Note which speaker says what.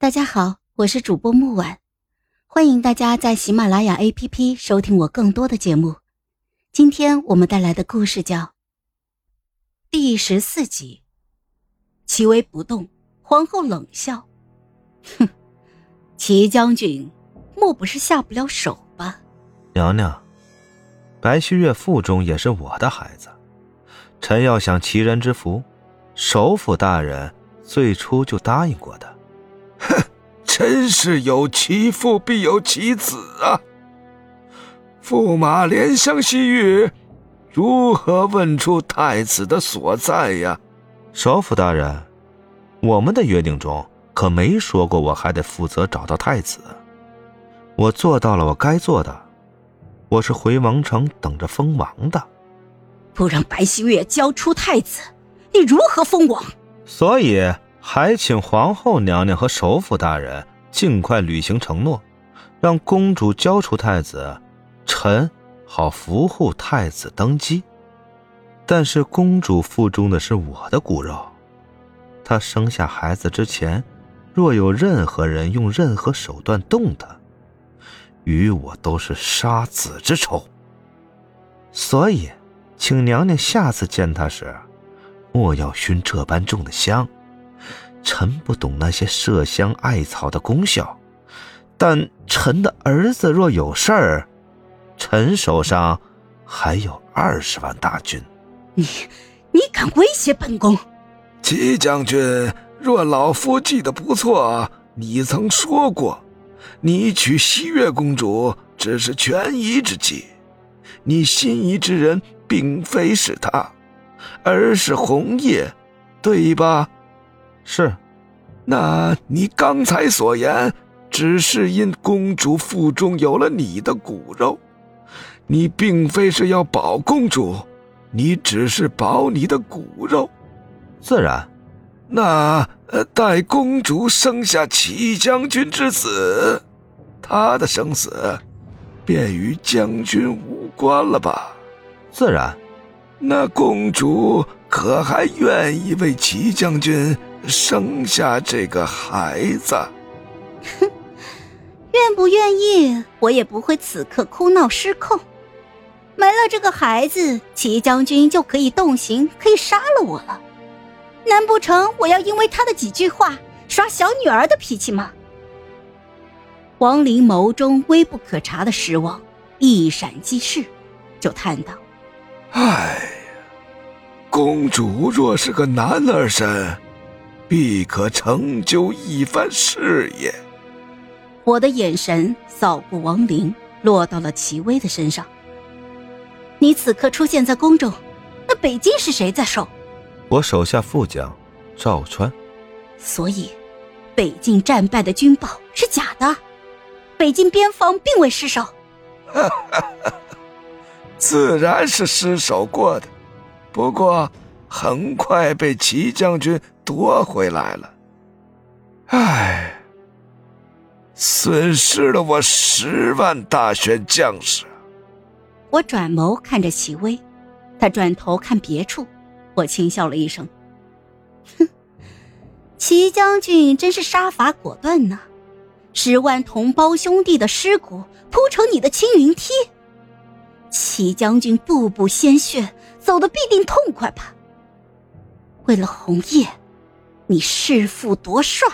Speaker 1: 大家好，我是主播木婉，欢迎大家在喜马拉雅 APP 收听我更多的节目。今天我们带来的故事叫第十四集。齐威不动，皇后冷笑：“哼，齐将军，莫不是下不了手吧？”
Speaker 2: 娘娘，白旭月腹中也是我的孩子，臣要享齐人之福，首府大人最初就答应过的。
Speaker 3: 哼，真是有其父必有其子啊！驸马怜香惜玉，如何问出太子的所在呀？
Speaker 2: 首府大人，我们的约定中可没说过我还得负责找到太子。我做到了我该做的，我是回王城等着封王的。
Speaker 1: 不让白希月交出太子，你如何封王？
Speaker 2: 所以。还请皇后娘娘和首府大人尽快履行承诺，让公主交出太子，臣好扶护太子登基。但是公主腹中的是我的骨肉，她生下孩子之前，若有任何人用任何手段动她，与我都是杀子之仇。所以，请娘娘下次见她时，莫要熏这般重的香。臣不懂那些麝香艾草的功效，但臣的儿子若有事儿，臣手上还有二十万大军。
Speaker 1: 你，你敢威胁本宫？
Speaker 3: 齐将军，若老夫记得不错，你曾说过，你娶西月公主只是权宜之计，你心仪之人并非是她，而是红叶，对吧？
Speaker 2: 是，
Speaker 3: 那你刚才所言，只是因公主腹中有了你的骨肉，你并非是要保公主，你只是保你的骨肉。
Speaker 2: 自然，
Speaker 3: 那待公主生下齐将军之子，他的生死便与将军无关了吧？
Speaker 2: 自然，
Speaker 3: 那公主可还愿意为齐将军？生下这个孩子，
Speaker 1: 哼，愿不愿意，我也不会此刻哭闹失控。没了这个孩子，齐将军就可以动刑，可以杀了我了。难不成我要因为他的几句话耍小女儿的脾气吗？王林眸中微不可察的失望一闪即逝，就叹道：“
Speaker 3: 哎呀，公主若是个男儿身。”必可成就一番事业。
Speaker 1: 我的眼神扫过王林，落到了齐威的身上。你此刻出现在宫中，那北京是谁在守？
Speaker 2: 我手下副将赵川。
Speaker 1: 所以，北境战败的军报是假的，北京边防并未失守。
Speaker 3: 自然是失守过的，不过很快被齐将军。夺回来了，唉，损失了我十万大选将士。
Speaker 1: 我转眸看着齐威，他转头看别处，我轻笑了一声，哼，齐将军真是杀伐果断呢，十万同胞兄弟的尸骨铺成你的青云梯，齐将军步步鲜血，走的必定痛快吧？为了红叶。你弑父夺帅。